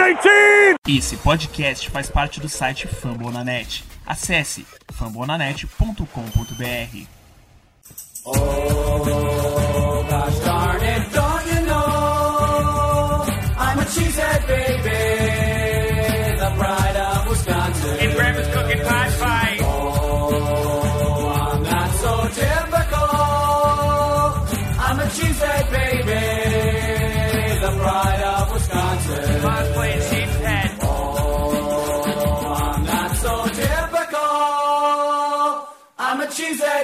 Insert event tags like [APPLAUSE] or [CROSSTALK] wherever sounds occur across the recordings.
19! Esse podcast faz parte do site Fambonanet. Acesse fambonanet.com.br. Oh,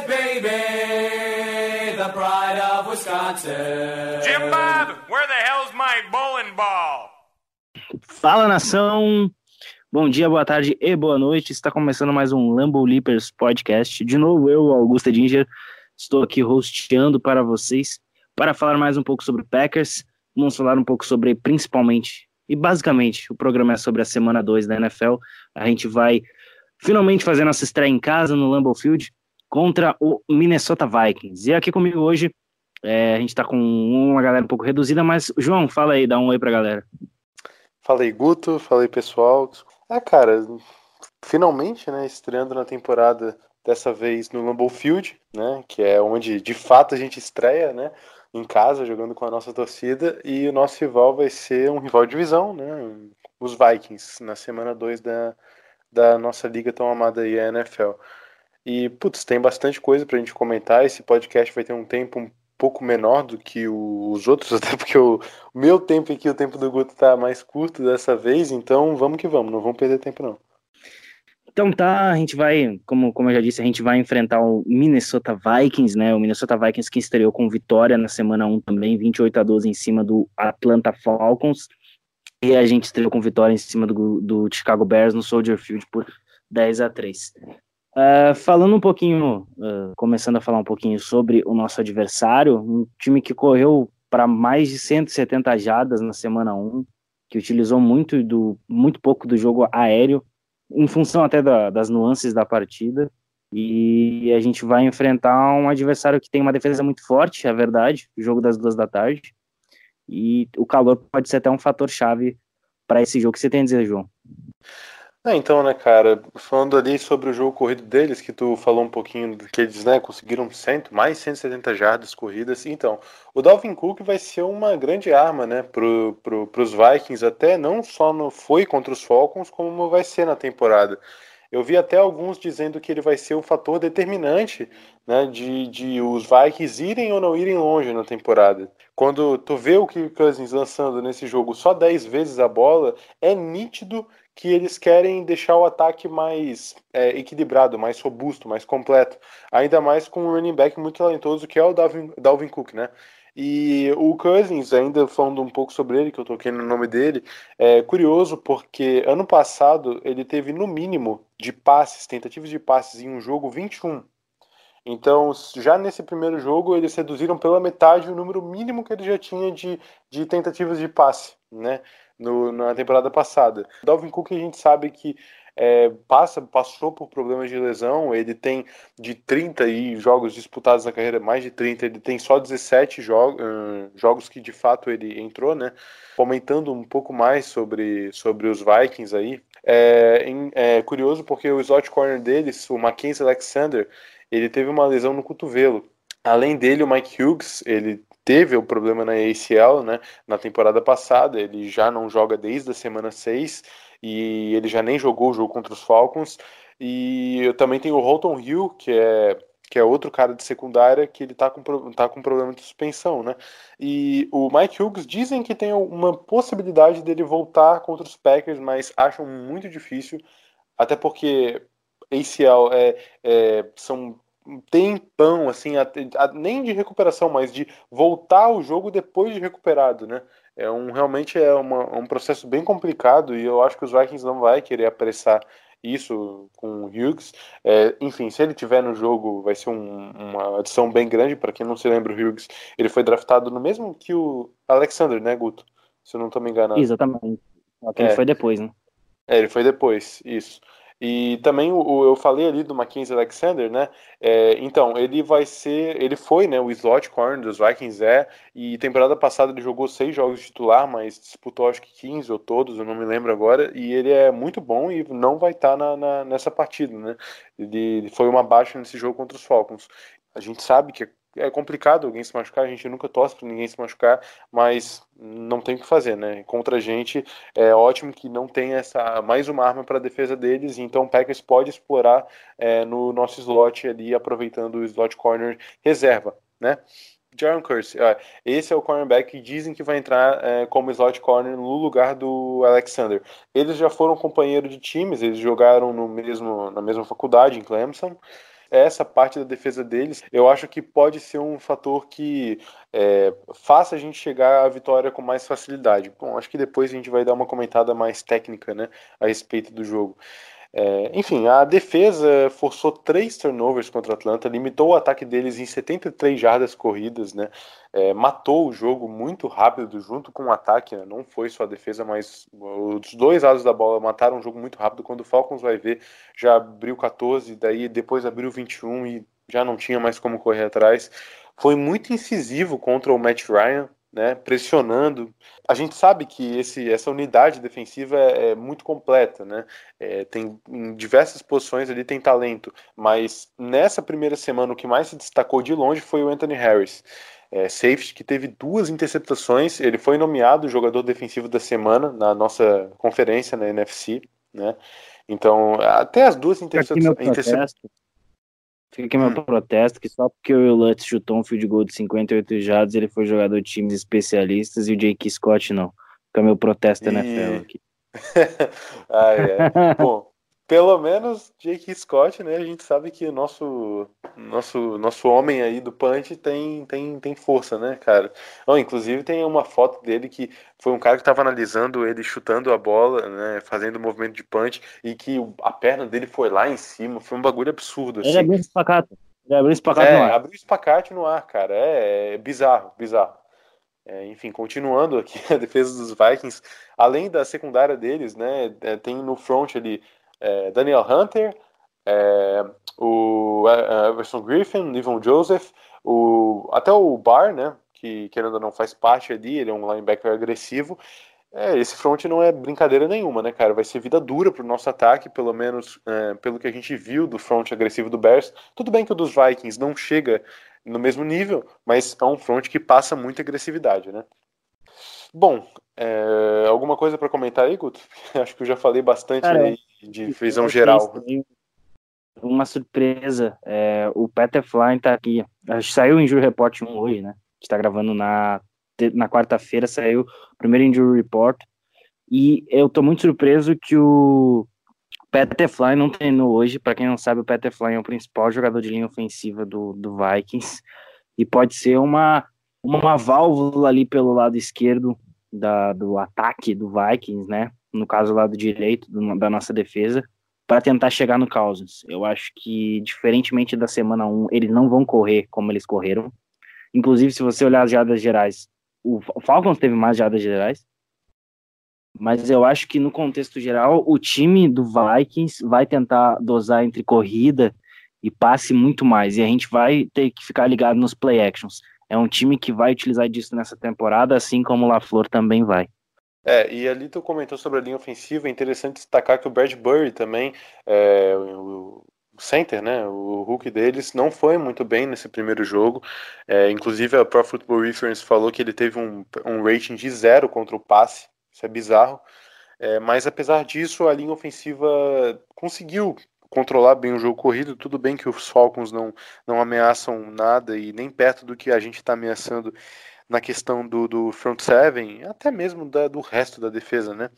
baby, the pride of Wisconsin. Jim Bob, where the hell's my bowling ball? Fala nação! Bom dia, boa tarde e boa noite. Está começando mais um Lambo Leapers podcast. De novo, eu, Augusta Dinger, estou aqui hosteando para vocês para falar mais um pouco sobre Packers. Vamos falar um pouco sobre, principalmente, e basicamente, o programa é sobre a semana 2 da NFL. A gente vai finalmente fazer nossa estreia em casa no Lambeau Field contra o Minnesota Vikings. E aqui comigo hoje, é, a gente está com uma galera um pouco reduzida, mas João, fala aí, dá um oi para a galera. Falei Guto, falei pessoal. É, cara, finalmente, né, estreando na temporada, dessa vez no Lambeau Field, né, que é onde de fato a gente estreia, né, em casa, jogando com a nossa torcida, e o nosso rival vai ser um rival de divisão, né, os Vikings, na semana 2 da, da nossa liga tão amada aí, a NFL. E, putz, tem bastante coisa pra gente comentar, esse podcast vai ter um tempo um pouco menor do que os outros, [LAUGHS] até porque o, o meu tempo aqui, o tempo do Guto tá mais curto dessa vez, então vamos que vamos, não vamos perder tempo não. Então tá, a gente vai, como, como eu já disse, a gente vai enfrentar o Minnesota Vikings, né? O Minnesota Vikings que estreou com vitória na semana 1 também, 28 a 12 em cima do Atlanta Falcons. E a gente estreou com vitória em cima do, do Chicago Bears no Soldier Field por 10 a 3. Ah, falando um pouquinho, ah, começando a falar um pouquinho sobre o nosso adversário, um time que correu para mais de 170 jardas na semana 1, que utilizou muito do muito pouco do jogo aéreo em função até da- das nuances da partida. E a gente vai enfrentar um adversário que tem uma defesa muito forte, é verdade, jogo das duas da tarde. E o calor pode ser até um fator chave para esse jogo. O que você tem a dizer, João? É, então, né, cara, falando ali sobre o jogo corrido deles, que tu falou um pouquinho que eles, né, conseguiram cento, mais 170 jardas corridas. Então, o Dalvin Cook vai ser uma grande arma, né, pro, pro, pros Vikings, até não só no, foi contra os Falcons, como vai ser na temporada. Eu vi até alguns dizendo que ele vai ser o fator determinante, né, de, de os Vikings irem ou não irem longe na temporada. Quando tu vê o Kirk Cousins lançando nesse jogo só 10 vezes a bola, é nítido que eles querem deixar o ataque mais é, equilibrado, mais robusto, mais completo. Ainda mais com um running back muito talentoso que é o Dalvin, Dalvin Cook, né? E o Cousins, ainda falando um pouco sobre ele, que eu toquei no nome dele, é curioso porque ano passado ele teve no mínimo de passes, tentativas de passes em um jogo 21. Então, já nesse primeiro jogo, eles reduziram pela metade o número mínimo que ele já tinha de, de tentativas de passe, né? No, na temporada passada. Dalvin Cook, a gente sabe que é, passa, passou por problemas de lesão, ele tem de 30 aí jogos disputados na carreira, mais de 30, ele tem só 17 jogo, uh, jogos que de fato ele entrou, né? Comentando um pouco mais sobre, sobre os Vikings aí, é, é curioso porque o slot corner deles, o Mackenzie Alexander, ele teve uma lesão no cotovelo. Além dele, o Mike Hughes, ele teve o problema na ACL, né, na temporada passada, ele já não joga desde a semana 6 e ele já nem jogou o jogo contra os Falcons. E eu também tenho o Holton Hill, que é que é outro cara de secundária que ele tá com, tá com problema de suspensão, né? E o Mike Hughes dizem que tem uma possibilidade dele voltar contra os Packers, mas acham muito difícil, até porque ACL é, é, são um tempão, assim, até- a- nem de recuperação, mas de voltar ao jogo depois de recuperado, né? É um, realmente é uma- um processo bem complicado e eu acho que os Vikings não vai querer apressar isso com o Hughes. É, enfim, se ele tiver no jogo, vai ser um- uma adição bem grande. Para quem não se lembra, o Hughes ele foi draftado no mesmo que o Alexander, né, Guto? Se eu não estou me enganando. Exatamente. Ele É. foi depois, né? É, ele foi depois, isso. E também o, eu falei ali do Mackenzie Alexander, né? É, então, ele vai ser. Ele foi, né? O slot corner dos Vikings é. E temporada passada ele jogou seis jogos de titular, mas disputou acho que 15 ou todos, eu não me lembro agora. E ele é muito bom e não vai estar tá na, na, nessa partida, né? Ele, ele foi uma baixa nesse jogo contra os Falcons. A gente sabe que é complicado alguém se machucar, a gente nunca torce para ninguém se machucar, mas não tem o que fazer, né? Contra a gente é ótimo que não tem essa mais uma arma para defesa deles, então o Packers pode explorar é, no nosso slot ali, aproveitando o slot corner reserva, né? Jaron Curse, esse é o cornerback que dizem que vai entrar é, como slot corner no lugar do Alexander. Eles já foram companheiros de times, eles jogaram no mesmo, na mesma faculdade em Clemson essa parte da defesa deles, eu acho que pode ser um fator que é, faça a gente chegar à vitória com mais facilidade. Bom, acho que depois a gente vai dar uma comentada mais técnica né, a respeito do jogo. É, enfim, a defesa forçou três turnovers contra o Atlanta, limitou o ataque deles em 73 jardas corridas, né? É, matou o jogo muito rápido junto com o ataque, né? não foi só a defesa, mas os dois lados da bola mataram o jogo muito rápido. Quando o Falcons vai ver, já abriu 14, daí depois abriu 21 e já não tinha mais como correr atrás. Foi muito incisivo contra o Matt Ryan, né, pressionando. A gente sabe que esse, essa unidade defensiva é, é muito completa, né? É, tem em diversas posições ali tem talento, mas nessa primeira semana o que mais se destacou de longe foi o Anthony Harris. É, safety que teve duas interceptações, ele foi nomeado jogador defensivo da semana na nossa conferência na NFC, né? Então, até as duas interceptações. Fica aqui meu hum. protesto, que só porque o Lutz chutou um field goal de 58 jardas, ele foi jogador de times especialistas e o Jake Scott não. Fica meu protesto na NFL aqui. [LAUGHS] ah, é. Bom, pelo menos Jake Scott, né? A gente sabe que o nosso, nosso, nosso homem aí do punch tem, tem, tem força, né, cara? Oh, inclusive tem uma foto dele que foi um cara que estava analisando ele chutando a bola, né? Fazendo o movimento de punch e que a perna dele foi lá em cima. Foi um bagulho absurdo. Assim. Ele abriu espacate. Ele abriu espacate é, no ar. abriu espacate no ar, cara. É, é bizarro, bizarro. É, enfim, continuando aqui [LAUGHS] a defesa dos Vikings, além da secundária deles, né? É, tem no front ali é, Daniel Hunter, é, o é, Everson Griffin, Livon Joseph, o, até o Barr, né, que querendo ou não faz parte ali, ele é um linebacker agressivo. É, esse front não é brincadeira nenhuma, né, cara? Vai ser vida dura pro nosso ataque, pelo menos é, pelo que a gente viu do front agressivo do Bears. Tudo bem que o dos Vikings não chega no mesmo nível, mas é um front que passa muita agressividade, né? Bom, é, alguma coisa para comentar aí, Guto? [LAUGHS] Acho que eu já falei bastante Cara, aí de visão geral. Uma surpresa, é, o Peter Flynn tá aqui. Saiu o Injury Report 1 hoje, né? A gente tá gravando na, na quarta-feira, saiu o primeiro Injury Report. E eu tô muito surpreso que o Peter Flynn não treinou hoje. Para quem não sabe, o Peter Flynn é o principal jogador de linha ofensiva do, do Vikings. E pode ser uma, uma válvula ali pelo lado esquerdo da, do ataque do Vikings, né? No caso, o lado direito do, da nossa defesa, para tentar chegar no Cousins. Eu acho que, diferentemente da semana 1, eles não vão correr como eles correram. Inclusive, se você olhar as jadas gerais, o Falcons teve mais jadas gerais. Mas eu acho que, no contexto geral, o time do Vikings vai tentar dosar entre corrida e passe muito mais. E a gente vai ter que ficar ligado nos play actions é um time que vai utilizar disso nessa temporada, assim como o LaFleur também vai. É, e ali tu comentou sobre a linha ofensiva, é interessante destacar que o Bradbury também, é, o center, né, o Hulk deles, não foi muito bem nesse primeiro jogo, é, inclusive a Pro Football Reference falou que ele teve um, um rating de zero contra o passe, isso é bizarro, é, mas apesar disso, a linha ofensiva conseguiu controlar bem o jogo corrido. Tudo bem que os Falcons não, não ameaçam nada e nem perto do que a gente está ameaçando na questão do, do front seven, até mesmo da, do resto da defesa, né?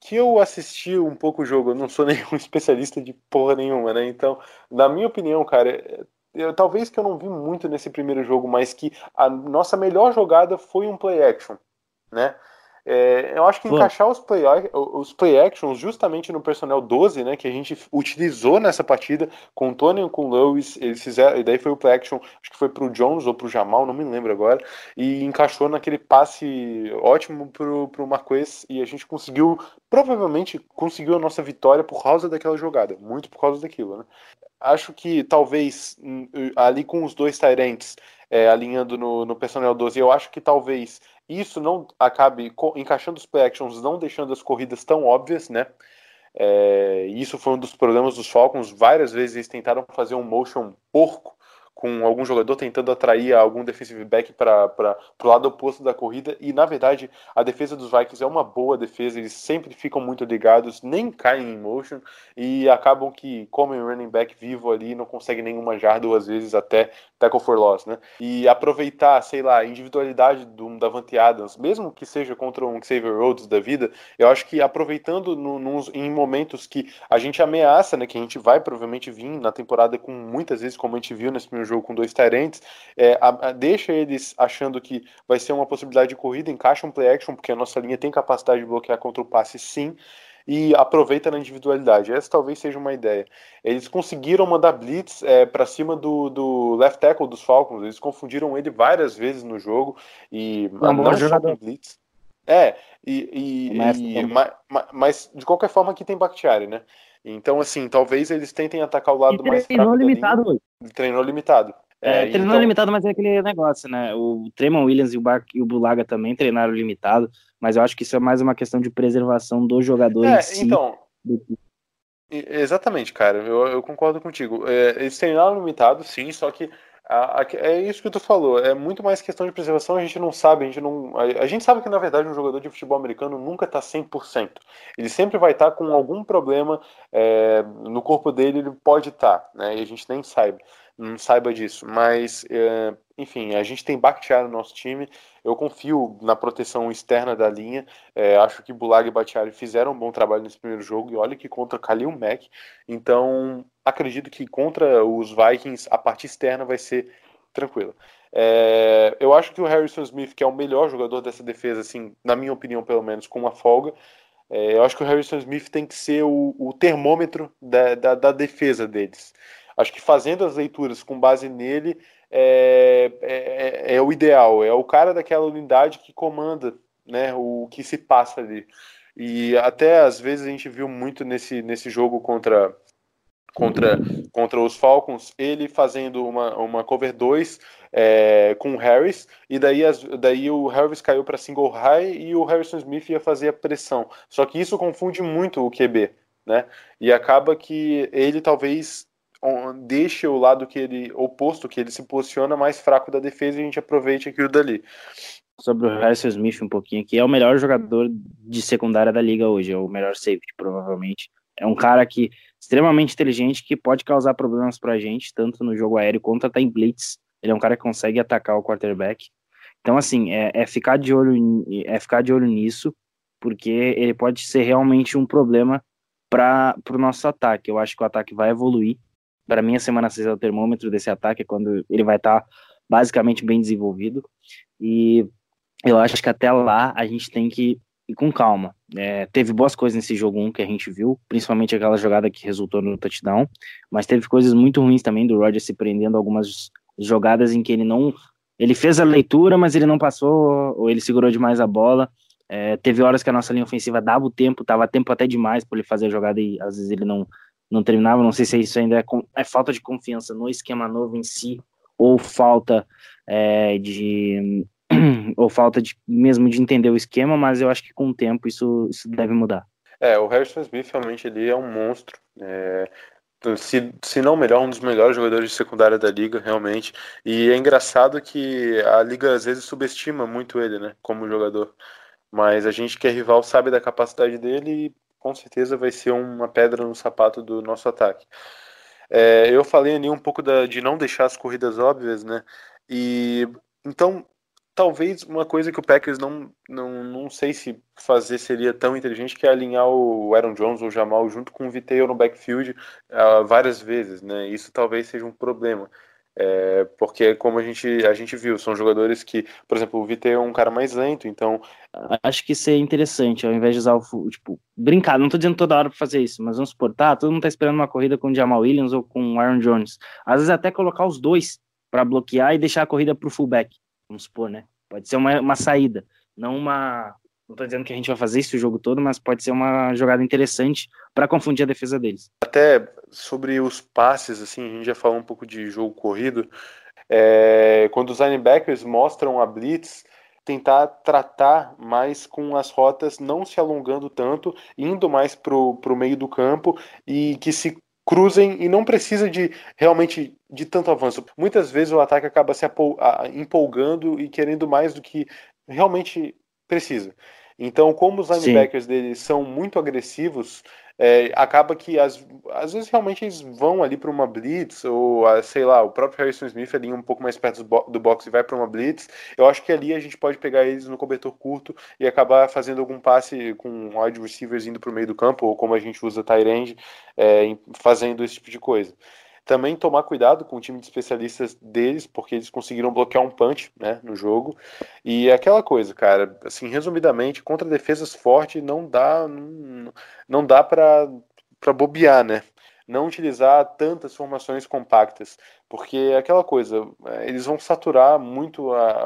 Que eu assisti um pouco o jogo, eu não sou [LAUGHS] nenhum especialista de porra nenhuma, né? Então, na minha opinião, cara, eu, talvez que eu não vi muito nesse primeiro jogo, mas que a nossa melhor jogada foi um play action, né? É, eu acho que Pô. encaixar os play, os play actions justamente no personnel 12, né, que a gente utilizou nessa partida com o Tony e com o Lewis, eles fizeram, e daí foi o play action, acho que foi pro Jones ou pro Jamal, não me lembro agora, e encaixou naquele passe ótimo pro, pro Marquês, e a gente conseguiu, provavelmente conseguiu a nossa vitória por causa daquela jogada, muito por causa daquilo, né. Acho que talvez hum, ali com os dois Tyrants é, alinhando no, no personnel 12, eu acho que talvez isso não acabe encaixando os play actions, não deixando as corridas tão óbvias, né? É, isso foi um dos problemas dos Falcons. Várias vezes eles tentaram fazer um motion porco com algum jogador tentando atrair algum defensive back para o lado oposto da corrida. E na verdade, a defesa dos Vikings é uma boa defesa, eles sempre ficam muito ligados, nem caem em motion e acabam que comem running back vivo ali, não conseguem nenhuma jarda ou às vezes até tackle for loss, né? E aproveitar, sei lá, a individualidade do Davante Adams, mesmo que seja contra um Xavier Rhodes da vida, eu acho que aproveitando no, em momentos que a gente ameaça, né, que a gente vai provavelmente vir na temporada com muitas vezes, como a gente viu nesse primeiro jogo com dois Tyrants, é, a- a- deixa eles achando que vai ser uma possibilidade de corrida, encaixa um play action, porque a nossa linha tem capacidade de bloquear contra o passe sim, e aproveita na individualidade. Essa talvez seja uma ideia. Eles conseguiram mandar blitz é, para cima do, do left tackle dos Falcons, eles confundiram ele várias vezes no jogo, e É não só jogador. blitz. É, e, e- Honesto e- também. ma- ma- mas de qualquer forma aqui tem Bakhtiari, né? Então, assim, talvez eles tentem atacar o lado E mais treinou fraco linha. limitado hoje. Treinou limitado. É, É, treinou então- limitado, mas é aquele negócio, né? O Tremon Williams e o, Bar e o Bulaga também treinaram limitado, mas eu acho que isso é mais uma questão de preservação do jogador É, em si. então, Exatamente, cara, eu, eu concordo contigo. É, eles treinaram limitado, sim, só que a- a- é isso que tu falou, é muito mais questão de preservação, a gente não sabe, a gente não. A, a gente sabe que, na verdade, um jogador de futebol americano nunca tá 100%. Ele sempre vai estar com algum problema é, no corpo dele, ele pode estar, né? E a gente nem saiba, não saiba disso. Mas, é, enfim, a gente tem Bakhtiari no nosso time, eu confio na proteção externa da linha. É, acho que Bulag e Bakhtiari fizeram um bom trabalho nesse primeiro jogo. E olha que contra Khalil Mack. Então, acredito que contra os Vikings, a parte externa vai ser tranquila. É, eu acho que o Harrison Smith, que é o melhor jogador dessa defesa, assim, na minha opinião, pelo menos, com uma folga. é, eu acho que o Harrison Smith tem que ser o, o termômetro da, da, da defesa deles. Acho que fazendo as leituras com base nele é, é, é o ideal. É o cara daquela unidade que comanda né, o que se passa ali. E até às vezes a gente viu muito nesse, nesse jogo contra, contra, contra os Falcons, ele fazendo uma, uma cover 2 é, com o Harris, e daí, as, daí o Harris caiu para single high e o Harrison Smith ia fazer a pressão. Só que isso confunde muito o QB, né? E acaba que ele talvez deixe o lado que ele oposto, que ele se posiciona mais fraco da defesa e a gente aproveite aquilo dali. Sobre o Harrison Smith um pouquinho aqui, é o melhor jogador de secundária da liga hoje, é o melhor safety, provavelmente. É um cara que extremamente inteligente que pode causar problemas pra gente, tanto no jogo aéreo quanto até em blitz. Ele é um cara que consegue atacar o quarterback. Então, assim, é, é ficar de olho é ficar de olho nisso, porque ele pode ser realmente um problema para o nosso ataque. Eu acho que o ataque vai evoluir. Para mim, a semana 6 é o termômetro desse ataque, é quando ele vai estar basicamente bem desenvolvido. E eu acho que até lá a gente tem que ir com calma. É, teve boas coisas nesse jogo 1 que a gente viu, principalmente aquela jogada que resultou no touchdown, mas teve coisas muito ruins também do Roger se prendendo algumas jogadas em que ele não. Ele fez a leitura, mas ele não passou, ou ele segurou demais a bola. É, teve horas que a nossa linha ofensiva dava o tempo, dava tempo até demais para ele fazer a jogada e às vezes ele não, não terminava. Não sei se isso ainda é, é falta de confiança no esquema novo em si, ou falta é, de [CLEARS THROAT] ou falta de mesmo de entender o esquema, mas eu acho que com o tempo isso, isso deve mudar. É, o Harrison Smith realmente ele é um monstro. É, se, se não melhor, um dos melhores jogadores de secundária da liga, realmente. E é engraçado que a liga às vezes subestima muito ele, né, como jogador. Mas a gente que é rival sabe da capacidade dele e com certeza vai ser uma pedra no sapato do nosso ataque. É, eu falei ali um pouco da, de não deixar as corridas óbvias, né? E então talvez uma coisa que o Packers não, não, não sei se fazer seria tão inteligente que é alinhar o Aaron Jones ou Jamal junto com o Viteio no backfield uh, várias vezes, né? Isso talvez seja um problema. É, porque como a gente, a gente viu, são jogadores que, por exemplo, o Vite é um cara mais lento, então Acho que isso é interessante, ao invés de usar o, tipo, brincar, não tô dizendo toda hora pra fazer isso, mas vamos supor, tá, todo mundo tá esperando uma corrida com o Jamal Williams ou com o Aaron Jones. Às vezes até colocar os dois pra bloquear e deixar a corrida pro fullback, vamos supor, né? Pode ser uma, uma saída, não uma... Não tô dizendo que a gente vai fazer isso o jogo todo, mas pode ser uma jogada interessante pra confundir a defesa deles. até sobre os passes, assim, a gente já falou um pouco de jogo corrido. É, quando os linebackers mostram a blitz, tentar tratar mais com as rotas, não se alongando tanto, indo mais pro, pro meio do campo e que se cruzem e não precisa de realmente de tanto avanço. Muitas vezes o ataque acaba se empolgando e querendo mais do que realmente precisa. Então, como os Sim. linebackers deles são muito agressivos, é, acaba que às, às vezes realmente eles vão ali para uma blitz, ou ah, sei lá, o próprio Harrison Smith ali um pouco mais perto do, bo- do box e vai para uma blitz. Eu acho que ali a gente pode pegar eles no cobertor curto e acabar fazendo algum passe com wide receivers indo para o meio do campo, ou como a gente usa tight end, é, fazendo esse tipo de coisa. Também tomar cuidado com o time de especialistas deles, porque eles conseguiram bloquear um punch né, no jogo. E é aquela coisa, cara, assim, resumidamente, contra defesas fortes não dá, não, não dá para bobear, né? Não utilizar tantas formações compactas, porque é aquela coisa, é, eles vão saturar muito a,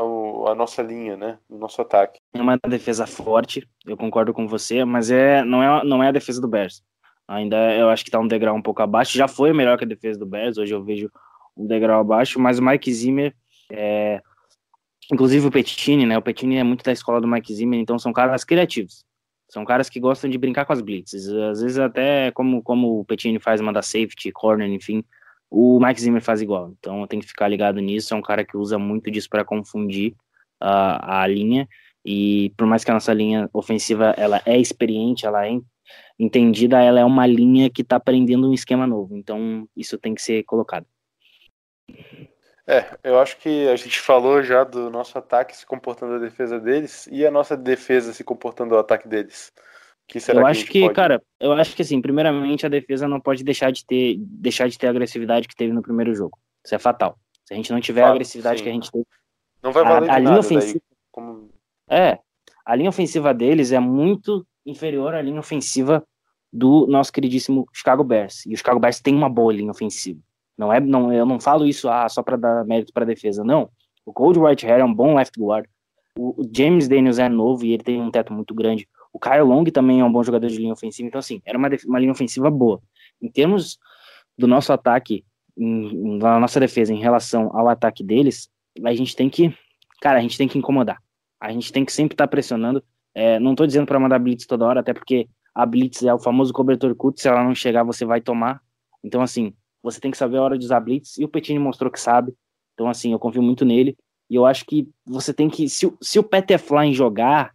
a nossa linha, né? O nosso ataque. É uma defesa forte, eu concordo com você, mas é, não, é, não é a defesa do Bears. Ainda eu acho que tá um degrau um pouco abaixo. Já foi melhor que a defesa do Bears, hoje eu vejo um degrau abaixo, mas o Mike Zimmer, é, inclusive o Pettini, né? O Pettini é muito da escola do Mike Zimmer, então são caras criativos. São caras que gostam de brincar com as blitzes. Às vezes até como, como o Pettini faz, manda safety, corner, enfim, o Mike Zimmer faz igual. Então tem que ficar ligado nisso. É um cara que usa muito disso para confundir a, a linha. E por mais que a nossa linha ofensiva ela é experiente, ela é entendida, ela é uma linha que está aprendendo um esquema novo. Então isso tem que ser colocado. É, eu acho que a gente falou já do nosso ataque se comportando a defesa deles e a nossa defesa se comportando ao ataque deles. Que será eu que a acho que, pode- cara, eu acho que assim, primeiramente a defesa não pode deixar de ter deixar de ter a agressividade que teve no primeiro jogo. Isso é fatal. Se a gente não tiver a agressividade sim. que a gente teve, não vai a- valer a de linha ofensiva- daí. Como... É, a linha ofensiva deles é muito inferior à linha ofensiva do nosso queridíssimo Chicago Bears. E o Chicago Bears tem uma boa linha ofensiva. Não é, não, eu não falo isso ah, só para dar mérito para defesa, não. O Cold Whitehair é um bom left guard. O, James Daniels é novo e ele tem um teto muito grande. O Kyle Long também é um bom jogador de linha ofensiva. Então, assim, era uma, uma linha ofensiva boa. Em termos do nosso ataque, da nossa defesa em relação ao ataque deles, a gente tem que, cara, a gente tem que incomodar. A gente tem que sempre estar pressionando. É, não tô dizendo para mandar blitz toda hora, até porque a blitz é o famoso cobertor curto. Se ela não chegar, você vai tomar. Então, assim, você tem que saber a hora de usar blitz. E o Petini mostrou que sabe. Então, assim, eu confio muito nele. E eu acho que você tem que. Se, o- se o Peterfly jogar,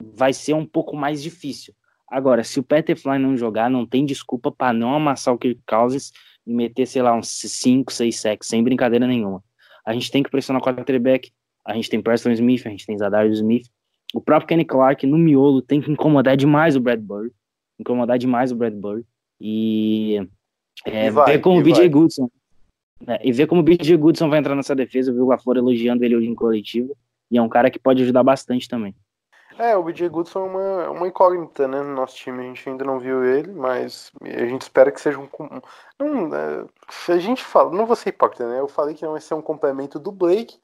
vai ser um pouco mais difícil. Agora, se o Peterfly não jogar, não tem desculpa para não amassar o Kirk Cousins e meter, sei lá, uns 5, 6 sacks, sem brincadeira nenhuma. A gente tem que pressionar o quarterback. A gente tem Preston Smith, a gente tem Zadarius Smith. O próprio Kenny Clark, no miolo, tem que incomodar demais o Bradbury. Incomodar demais o Bradbury. E, é, E vai, ver como o BJ vai. Goodson. é, e ver como o BJ Goodson vai entrar nessa defesa. Eu vi o Lafleur elogiando ele hoje em coletivo. E é um cara que pode ajudar bastante também. É, o BJ Goodson é uma, uma incógnita, né, no nosso time. A gente ainda não viu ele, mas a gente espera que seja um. Não, é, se a gente fala. Não vou ser hipócrita, né? Eu falei que não vai ser um complemento do Blake,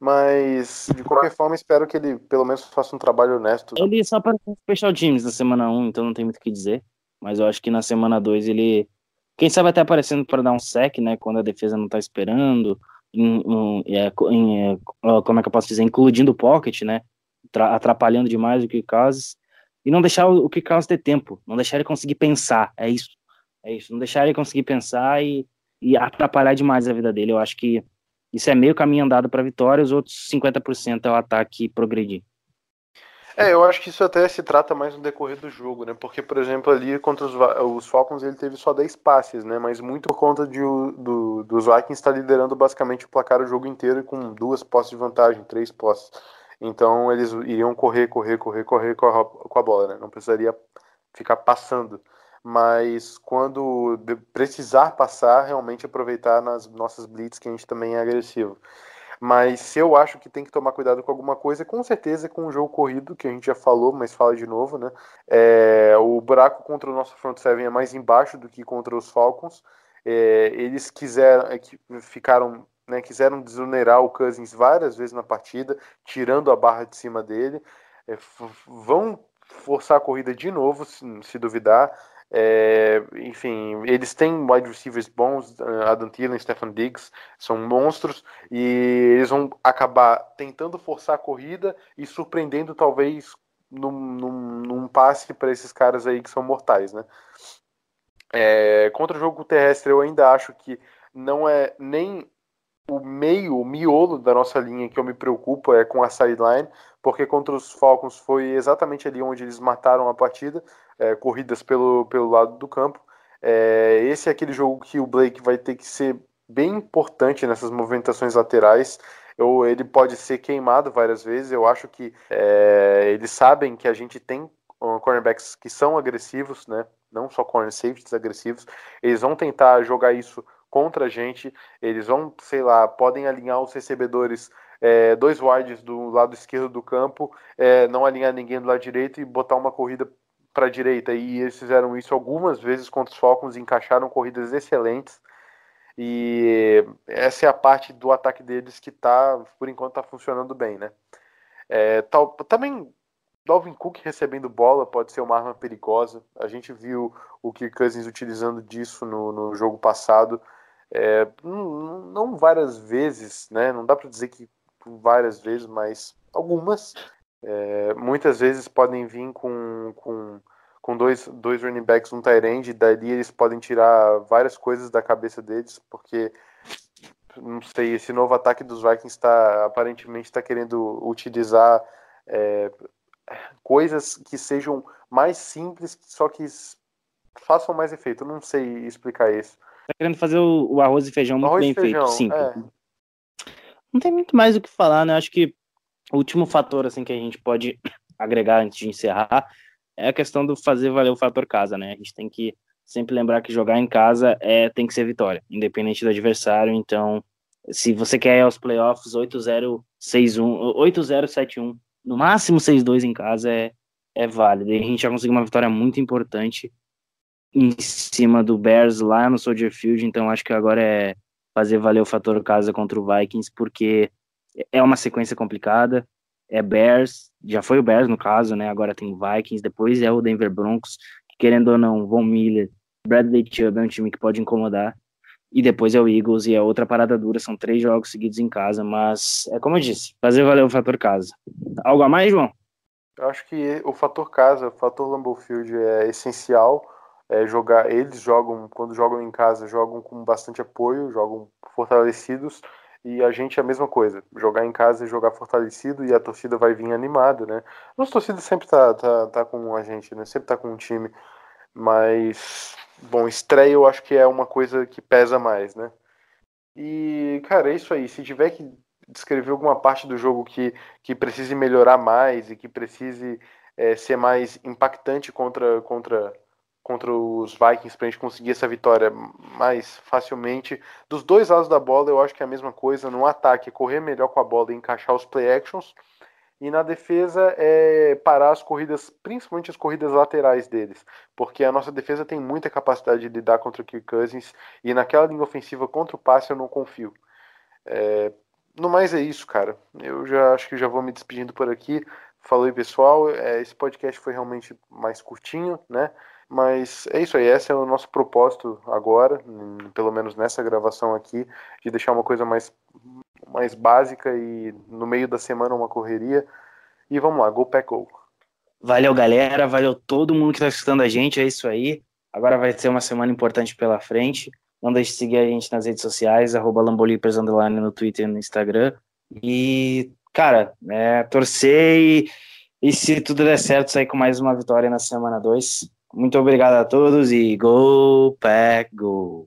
mas de qualquer forma espero que ele pelo menos faça um trabalho honesto. Ele só apareceu no Special Teams na semana 1, então não tem muito o que dizer. Mas eu acho que na semana 2 ele. Quem sabe até aparecendo para dar um sec, né? Quando a defesa não tá esperando. em- em- é, em, é, ó, como é que eu posso dizer? Incluindo o pocket, né? tra- Atrapalhando demais o Kirk Cousins. E não deixar o, Kirk Cousins ter tempo. Não deixar ele conseguir pensar. É isso. É isso. Não deixar ele conseguir pensar e, e atrapalhar demais a vida dele. Eu acho que isso é meio caminho andado para vitória. Os outros 50% é o ataque progredir. É, eu acho que isso até se trata mais no decorrer do jogo, né? Porque, por exemplo, ali contra os, os Falcons ele teve só 10 passes, né? Mas muito por conta de, do, dos Vikings estar liderando basicamente o placar o jogo inteiro com duas posses de vantagem, três posses. Então eles iriam correr, correr, correr, correr com a, com a bola, né? Não precisaria ficar passando. Mas quando precisar passar, realmente aproveitar nas nossas blitz, que a gente também é agressivo. Mas se eu acho que tem que tomar cuidado com alguma coisa, com certeza com o jogo corrido, que a gente já falou, mas fala de novo, né? É, o buraco contra o nosso front seven é mais embaixo do que contra os Falcons. É, eles quiseram, é, ficaram, né, quiseram desonerar o Cousins várias vezes na partida, tirando a barra de cima dele. É, vão forçar a corrida de novo, se, se duvidar. É, enfim, eles têm wide receivers bons, Adam Thielen, Stephen Diggs, são monstros, e eles vão acabar tentando forçar a corrida e surpreendendo talvez num, num, num passe para esses caras aí que são mortais, né? É, contra o jogo terrestre, eu ainda acho que não é nem o meio, o miolo da nossa linha que eu me preocupo é com a sideline, porque contra os Falcons foi exatamente ali onde eles mataram a partida, é, corridas pelo, pelo lado do campo. É, esse é aquele jogo que o Blake vai ter que ser bem importante nessas movimentações laterais. Eu, ele pode ser queimado várias vezes. Eu acho que é, eles sabem que a gente tem uh, cornerbacks que são agressivos, né? Não só corner safeties agressivos. Eles vão tentar jogar isso contra a gente. Eles vão, sei lá, podem alinhar os recebedores é, dois wides do lado esquerdo do campo, é, não alinhar ninguém do lado direito e botar uma corrida para a direita. E eles fizeram isso algumas vezes contra os Falcons encaixaram corridas excelentes. E essa é a parte do ataque deles que tá, por enquanto, está funcionando bem, né? É, tal, também Dalvin Cook recebendo bola pode ser uma arma perigosa. A gente viu o Kirk Cousins utilizando disso no, no jogo passado. É, não, não, várias vezes, né? Não dá para dizer que várias vezes, mas algumas. É, muitas vezes podem vir com, com, com dois, dois running backs, um tight end, e dali eles podem tirar várias coisas da cabeça deles, porque não sei, esse novo ataque dos Vikings está aparentemente está querendo utilizar é, coisas que sejam mais simples, só que façam mais efeito. Eu não sei explicar isso. Tá querendo fazer o, o arroz e feijão muito arroz bem feijão, feito, simples. É não tem muito mais o que falar, né? Acho que último fator assim que a gente pode [COUGHS] agregar antes de encerrar é a questão do fazer valer o fator casa, né? A gente tem que sempre lembrar que jogar em casa é tem que ser vitória, independente do adversário. Então, se você quer ir aos playoffs 8-0, 6-1, 8-0, 7-1, no máximo 6-2 em casa é, é válido. E a gente já conseguiu uma vitória muito importante em cima do Bears lá no Soldier Field, então acho que agora é fazer valer o fator casa contra o Vikings, porque é uma sequência complicada. É Bears, já foi o Bears no caso, né? Agora tem Vikings, depois é o Denver Broncos, que querendo ou não, Von Miller, Bradley Chubb é um time que pode incomodar. E depois é o Eagles e é outra parada dura, são três jogos seguidos em casa, mas é como eu disse, fazer valer o fator casa. Algo a mais, João? Eu acho que o fator casa, o fator Lambeau Field é essencial é, jogar, eles jogam, quando jogam em casa, jogam com bastante apoio, jogam fortalecidos, e a gente é a mesma coisa, jogar em casa e jogar fortalecido, e a torcida vai vir animada, né? Nossa torcida sempre tá, tá, tá com a gente, né? Sempre tá com um time, mas, bom, estreia eu acho que é uma coisa que pesa mais, né? E, cara, é isso aí, se tiver que descrever alguma parte do jogo que, que precise melhorar mais e que precise é, ser mais impactante contra, contra contra os Vikings para a gente conseguir essa vitória mais facilmente. Dos dois lados da bola, eu acho que é a mesma coisa. No ataque, é correr melhor com a bola e encaixar os play actions. E na defesa é parar as corridas, principalmente as corridas laterais deles, porque a nossa defesa tem muita capacidade de lidar contra o Kirk Cousins e naquela linha ofensiva contra o passe eu não confio. É, no mais é isso, cara. Eu já acho que já vou me despedindo por aqui. Falei pessoal, é, esse podcast foi realmente mais curtinho, né? Mas é isso aí, esse é o nosso propósito agora, pelo menos nessa gravação aqui, de deixar uma coisa mais, mais básica e no meio da semana uma correria. E vamos lá, Go Pack Go! Valeu, galera, valeu todo mundo que está escutando a gente, é isso aí. Agora vai ser uma semana importante pela frente. Não deixe de seguir a gente nas redes sociais, arroba no Twitter e no Instagram. E, cara, é, torcer e, e se tudo der certo, sair com mais uma vitória na semana 2. Muito obrigado a todos e Go Pack Go!